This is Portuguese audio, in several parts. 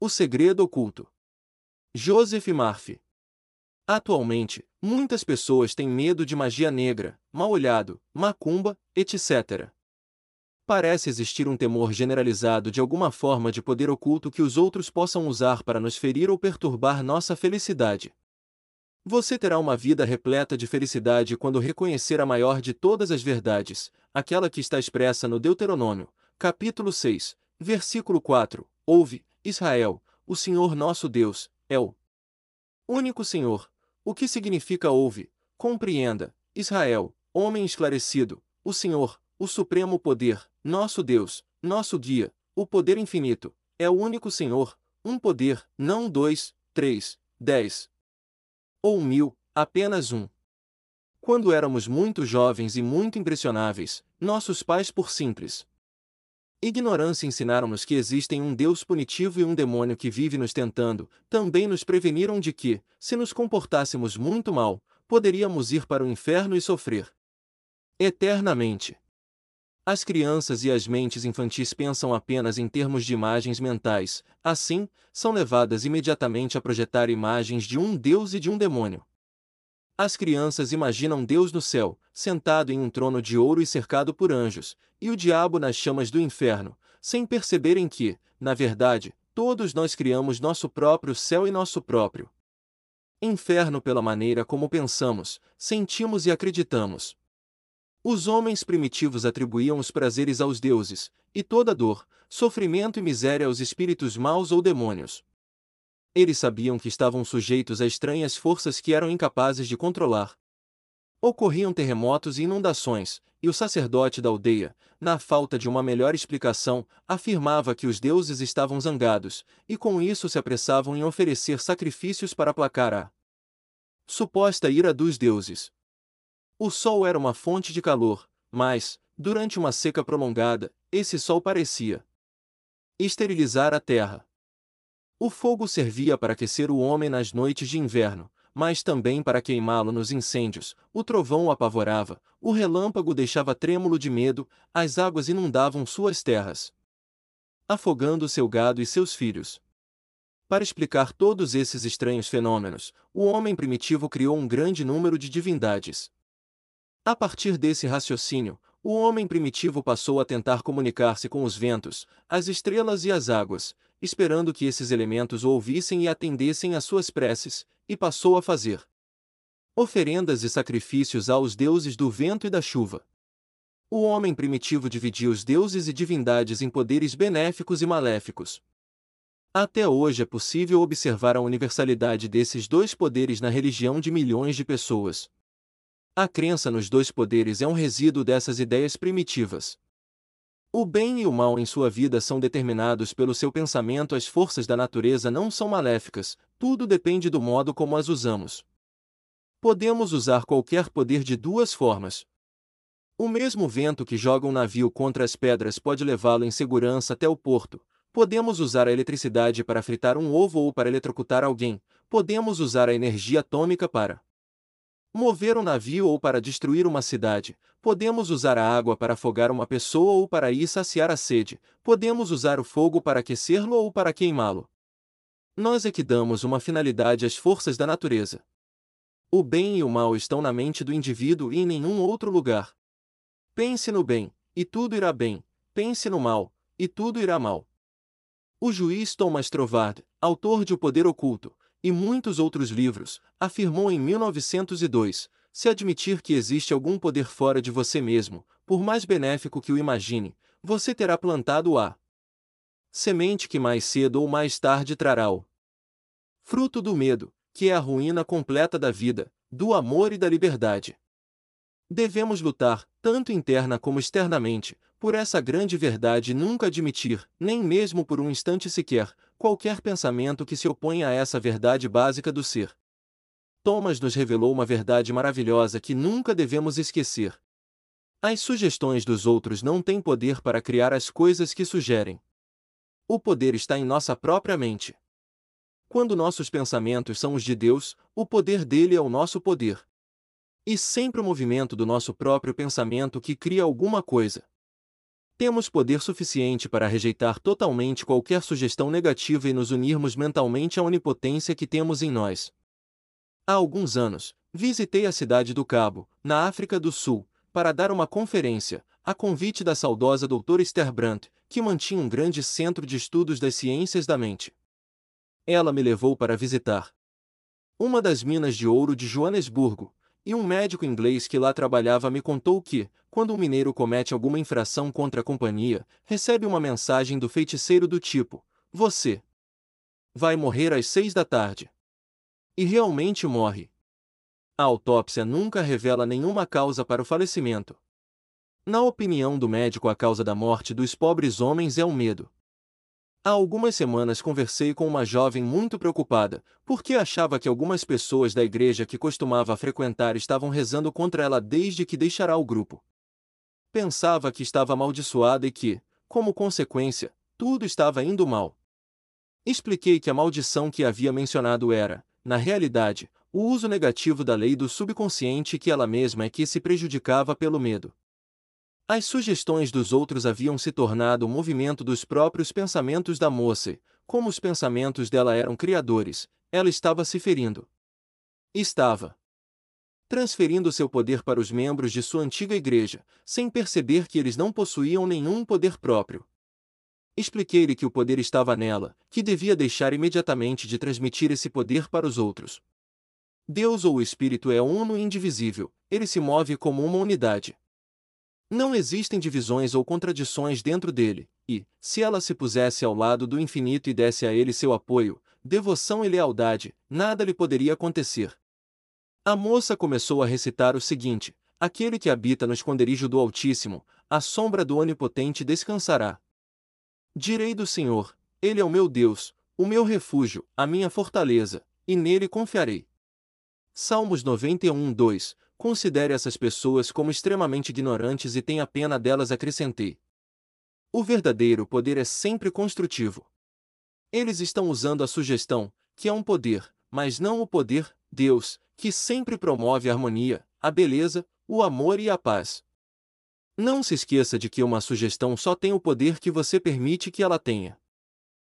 O segredo oculto. Joseph Murphy. Atualmente, muitas pessoas têm medo de magia negra, mal-olhado, macumba, etc. Parece existir um temor generalizado de alguma forma de poder oculto que os outros possam usar para nos ferir ou perturbar nossa felicidade. Você terá uma vida repleta de felicidade quando reconhecer a maior de todas as verdades, aquela que está expressa no Deuteronômio, capítulo 6, versículo 4. Ouve, Israel, o Senhor nosso Deus, é o único Senhor. O que significa ouve, compreenda, Israel, homem esclarecido, o Senhor, o supremo poder, nosso Deus, nosso guia, o poder infinito, é o único Senhor, um poder, não dois, três, dez ou mil, apenas um. Quando éramos muito jovens e muito impressionáveis, nossos pais, por simples ignorância, ensinaram-nos que existem um Deus punitivo e um demônio que vive nos tentando, também nos preveniram de que, se nos comportássemos muito mal, poderíamos ir para o inferno e sofrer eternamente. As crianças e as mentes infantis pensam apenas em termos de imagens mentais, assim, são levadas imediatamente a projetar imagens de um Deus e de um demônio. As crianças imaginam Deus no céu, sentado em um trono de ouro e cercado por anjos, e o diabo nas chamas do inferno, sem perceberem que, na verdade, todos nós criamos nosso próprio céu e nosso próprio inferno pela maneira como pensamos, sentimos e acreditamos. Os homens primitivos atribuíam os prazeres aos deuses, e toda dor, sofrimento e miséria aos espíritos maus ou demônios. Eles sabiam que estavam sujeitos a estranhas forças que eram incapazes de controlar. Ocorriam terremotos e inundações, e o sacerdote da aldeia, na falta de uma melhor explicação, afirmava que os deuses estavam zangados, e com isso se apressavam em oferecer sacrifícios para aplacar a suposta ira dos deuses. O sol era uma fonte de calor, mas, durante uma seca prolongada, esse sol parecia esterilizar a terra. O fogo servia para aquecer o homem nas noites de inverno, mas também para queimá-lo nos incêndios. O trovão o apavorava, o relâmpago deixava trêmulo de medo, as águas inundavam suas terras, afogando seu gado e seus filhos. Para explicar todos esses estranhos fenômenos, o homem primitivo criou um grande número de divindades. A partir desse raciocínio, o homem primitivo passou a tentar comunicar-se com os ventos, as estrelas e as águas, esperando que esses elementos o ouvissem e atendessem às suas preces, e passou a fazer oferendas e sacrifícios aos deuses do vento e da chuva. O homem primitivo dividia os deuses e divindades em poderes benéficos e maléficos. Até hoje é possível observar a universalidade desses dois poderes na religião de milhões de pessoas. A crença nos dois poderes é um resíduo dessas ideias primitivas. O bem e o mal em sua vida são determinados pelo seu pensamento, as forças da natureza não são maléficas, tudo depende do modo como as usamos. Podemos usar qualquer poder de duas formas. O mesmo vento que joga um navio contra as pedras pode levá-lo em segurança até o porto. Podemos usar a eletricidade para fritar um ovo ou para eletrocutar alguém. Podemos usar a energia atômica para mover um navio ou para destruir uma cidade. Podemos usar a água para afogar uma pessoa ou para ir saciar a sede. Podemos usar o fogo para aquecê-lo ou para queimá-lo. Nós é que damos uma finalidade às forças da natureza. O bem e o mal estão na mente do indivíduo e em nenhum outro lugar. Pense no bem, e tudo irá bem. Pense no mal, e tudo irá mal. O juiz Thomas Trovard, autor de O Poder Oculto, e muitos outros livros, afirmou em 1902: se admitir que existe algum poder fora de você mesmo, por mais benéfico que o imagine, você terá plantado a semente que mais cedo ou mais tarde trará o fruto do medo, que é a ruína completa da vida, do amor e da liberdade. Devemos lutar, tanto interna como externamente, por essa grande verdade e nunca admitir, nem mesmo por um instante sequer, qualquer pensamento que se oponha a essa verdade básica do ser. Thomas nos revelou uma verdade maravilhosa que nunca devemos esquecer. As sugestões dos outros não têm poder para criar as coisas que sugerem. O poder está em nossa própria mente. Quando nossos pensamentos são os de Deus, o poder dele é o nosso poder. E sempre o movimento do nosso próprio pensamento que cria alguma coisa. Temos poder suficiente para rejeitar totalmente qualquer sugestão negativa e nos unirmos mentalmente à onipotência que temos em nós. Há alguns anos, visitei a cidade do Cabo, na África do Sul, para dar uma conferência, a convite da saudosa doutora Esther Brandt, que mantinha um grande centro de estudos das ciências da mente. Ela me levou para visitar uma das minas de ouro de Joanesburgo, e um médico inglês que lá trabalhava me contou que, quando um mineiro comete alguma infração contra a companhia, recebe uma mensagem do feiticeiro do tipo: Você vai morrer às seis da tarde. E realmente morre. A autópsia nunca revela nenhuma causa para o falecimento. Na opinião do médico, a causa da morte dos pobres homens é o medo. Há algumas semanas conversei com uma jovem muito preocupada, porque achava que algumas pessoas da igreja que costumava frequentar estavam rezando contra ela desde que deixará o grupo. Pensava que estava amaldiçoada e que, como consequência, tudo estava indo mal. Expliquei que a maldição que havia mencionado era, na realidade, o uso negativo da lei do subconsciente que ela mesma é que se prejudicava pelo medo. As sugestões dos outros haviam se tornado o movimento dos próprios pensamentos da moça, como os pensamentos dela eram criadores, ela estava se ferindo. Estava transferindo seu poder para os membros de sua antiga igreja, sem perceber que eles não possuíam nenhum poder próprio. Expliquei-lhe que o poder estava nela, que devia deixar imediatamente de transmitir esse poder para os outros. Deus ou o Espírito é uno e indivisível, ele se move como uma unidade. Não existem divisões ou contradições dentro dele, e, se ela se pusesse ao lado do infinito e desse a ele seu apoio, devoção e lealdade, nada lhe poderia acontecer. A moça começou a recitar o seguinte: Aquele que habita no esconderijo do Altíssimo, a sombra do Onipotente descansará. Direi do Senhor: Ele é o meu Deus, o meu refúgio, a minha fortaleza, e nele confiarei. Salmos 91, 2 Considere essas pessoas como extremamente ignorantes e tenha pena delas, acrescentei. O verdadeiro poder é sempre construtivo. Eles estão usando a sugestão, que é um poder, mas não o poder, Deus, que sempre promove a harmonia, a beleza, o amor e a paz. Não se esqueça de que uma sugestão só tem o poder que você permite que ela tenha.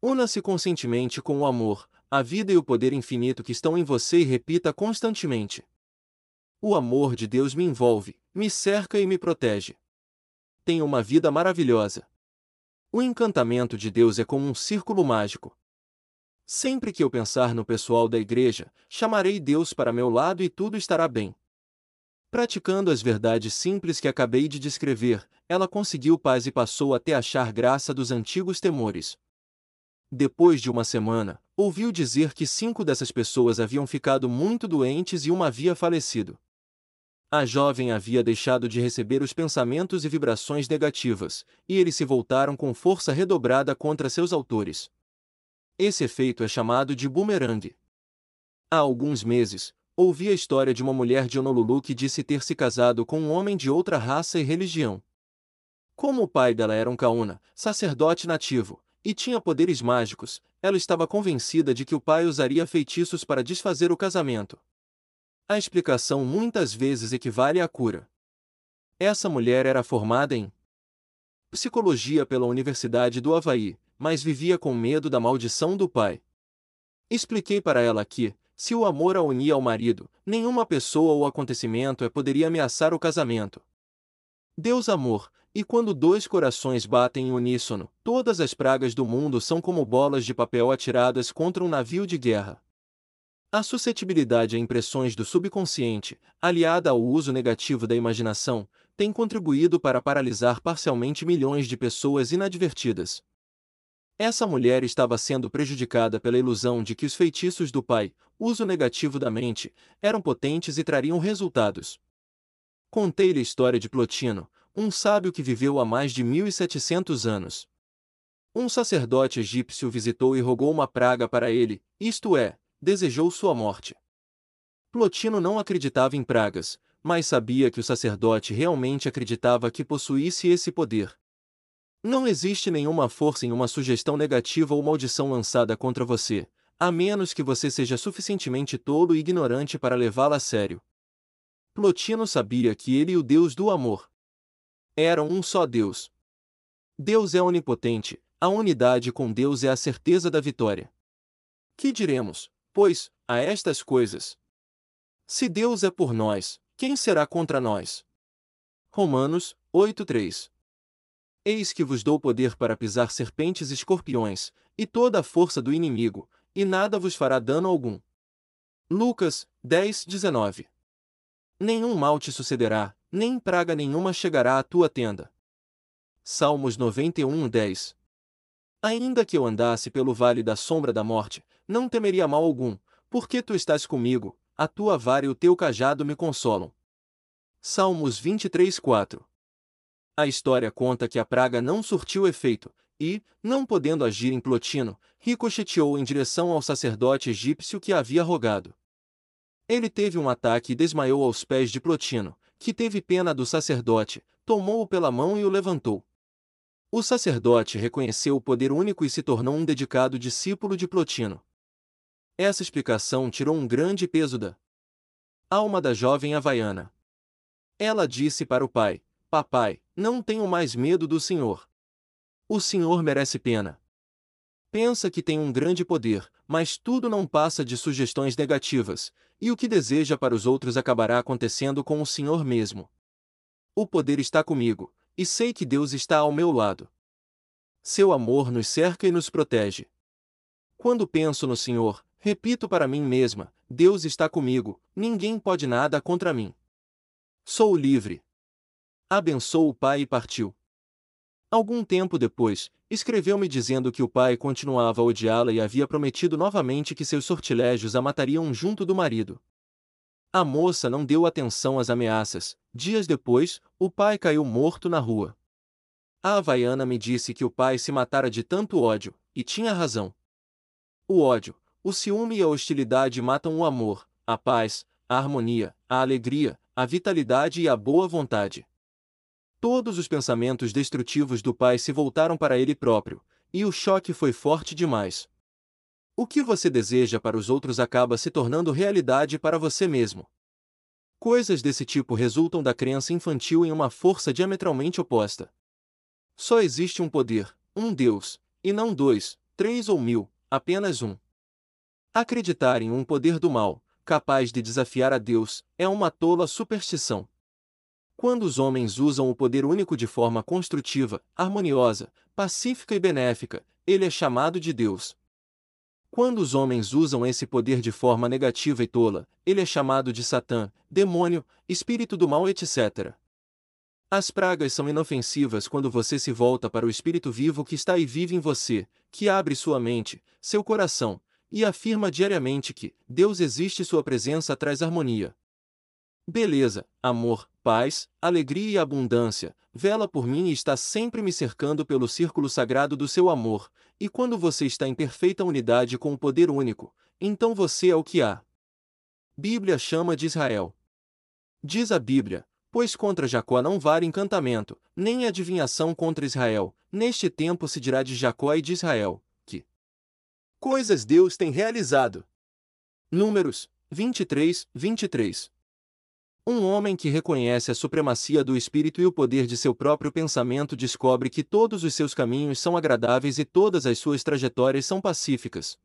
Una-se conscientemente com o amor, a vida e o poder infinito que estão em você e repita constantemente. O amor de Deus me envolve, me cerca e me protege. Tenho uma vida maravilhosa. O encantamento de Deus é como um círculo mágico. Sempre que eu pensar no pessoal da igreja, chamarei Deus para meu lado e tudo estará bem. Praticando as verdades simples que acabei de descrever, ela conseguiu paz e passou até achar graça dos antigos temores. Depois de uma semana, ouviu dizer que cinco dessas pessoas haviam ficado muito doentes e uma havia falecido. A jovem havia deixado de receber os pensamentos e vibrações negativas, e eles se voltaram com força redobrada contra seus autores. Esse efeito é chamado de boomerang. Há alguns meses, ouvi a história de uma mulher de Honolulu que disse ter se casado com um homem de outra raça e religião. Como o pai dela era um kauna, sacerdote nativo, e tinha poderes mágicos, ela estava convencida de que o pai usaria feitiços para desfazer o casamento. A explicação muitas vezes equivale à cura. Essa mulher era formada em psicologia pela Universidade do Havaí, mas vivia com medo da maldição do pai. Expliquei para ela que, se o amor a unia ao marido, nenhuma pessoa ou acontecimento poderia ameaçar o casamento. Deus amor, e quando dois corações batem em uníssono, todas as pragas do mundo são como bolas de papel atiradas contra um navio de guerra. A suscetibilidade a impressões do subconsciente, aliada ao uso negativo da imaginação, tem contribuído para paralisar parcialmente milhões de pessoas inadvertidas. Essa mulher estava sendo prejudicada pela ilusão de que os feitiços do pai, uso negativo da mente, eram potentes e trariam resultados. Contei-lhe a história de Plotino, um sábio que viveu há mais de 1700 anos. Um sacerdote egípcio visitou e rogou uma praga para ele, isto é, desejou sua morte. Plotino não acreditava em pragas, mas sabia que o sacerdote realmente acreditava que possuísse esse poder. Não existe nenhuma força em uma sugestão negativa ou maldição lançada contra você, a menos que você seja suficientemente tolo e ignorante para levá-la a sério. Plotino sabia que ele e o Deus do amor eram um só Deus. Deus é onipotente, a unidade com Deus é a certeza da vitória. Que diremos, pois, a estas coisas? Se Deus é por nós, quem será contra nós? Romanos 8:3 Eis que vos dou poder para pisar serpentes e escorpiões, e toda a força do inimigo, e nada vos fará dano algum. Lucas 10, 19 Nenhum mal te sucederá, nem praga nenhuma chegará à tua tenda. Salmos 91, 10 Ainda que eu andasse pelo vale da sombra da morte, não temeria mal algum, porque tu estás comigo, a tua vara e o teu cajado me consolam. Salmos 23, 4 A história conta que a praga não surtiu efeito, e, não podendo agir em Plotino, ricocheteou em direção ao sacerdote egípcio que havia rogado. Ele teve um ataque e desmaiou aos pés de Plotino, que teve pena do sacerdote, tomou-o pela mão e o levantou. O sacerdote reconheceu o poder único e se tornou um dedicado discípulo de Plotino. Essa explicação tirou um grande peso da alma da jovem havaiana. Ela disse para o pai: Papai, não tenho mais medo do Senhor. O Senhor merece pena. Pensa que tem um grande poder, mas tudo não passa de sugestões negativas, e o que deseja para os outros acabará acontecendo com o Senhor mesmo. O poder está comigo, e sei que Deus está ao meu lado. Seu amor nos cerca e nos protege. Quando penso no Senhor, repito para mim mesma: Deus está comigo, ninguém pode nada contra mim. Sou livre. Abençoou o pai e partiu. Algum tempo depois, escreveu-me dizendo que o pai continuava a odiá-la e havia prometido novamente que seus sortilégios a matariam junto do marido. A moça não deu atenção às ameaças. Dias depois, o pai caiu morto na rua. A havaiana me disse que o pai se matara de tanto ódio, e tinha razão. O ódio, o ciúme e a hostilidade matam o amor, a paz, a harmonia, a alegria, a vitalidade e a boa vontade. Todos os pensamentos destrutivos do pai se voltaram para ele próprio, e o choque foi forte demais. O que você deseja para os outros acaba se tornando realidade para você mesmo. Coisas desse tipo resultam da crença infantil em uma força diametralmente oposta. Só existe um poder, um Deus, e não dois, três ou mil, apenas um. Acreditar em um poder do mal, capaz de desafiar a Deus, é uma tola superstição. Quando os homens usam o poder único de forma construtiva, harmoniosa, pacífica e benéfica, ele é chamado de Deus. Quando os homens usam esse poder de forma negativa e tola, ele é chamado de Satã, demônio, espírito do mal, etc. As pragas são inofensivas quando você se volta para o espírito vivo que está e vive em você, que abre sua mente, seu coração, e afirma diariamente que Deus existe e sua presença traz harmonia. Beleza, amor, paz, alegria e abundância, vela por mim e está sempre me cercando pelo círculo sagrado do seu amor, e quando você está em perfeita unidade com o poder único, então você é o que há. Bíblia chama de Israel. Diz a Bíblia, pois contra Jacó não vale encantamento, nem adivinhação contra Israel, neste tempo se dirá de Jacó e de Israel, coisas Deus tem realizado. Números 23, 23 um homem que reconhece a supremacia do espírito e o poder de seu próprio pensamento descobre que todos os seus caminhos são agradáveis e todas as suas trajetórias são pacíficas.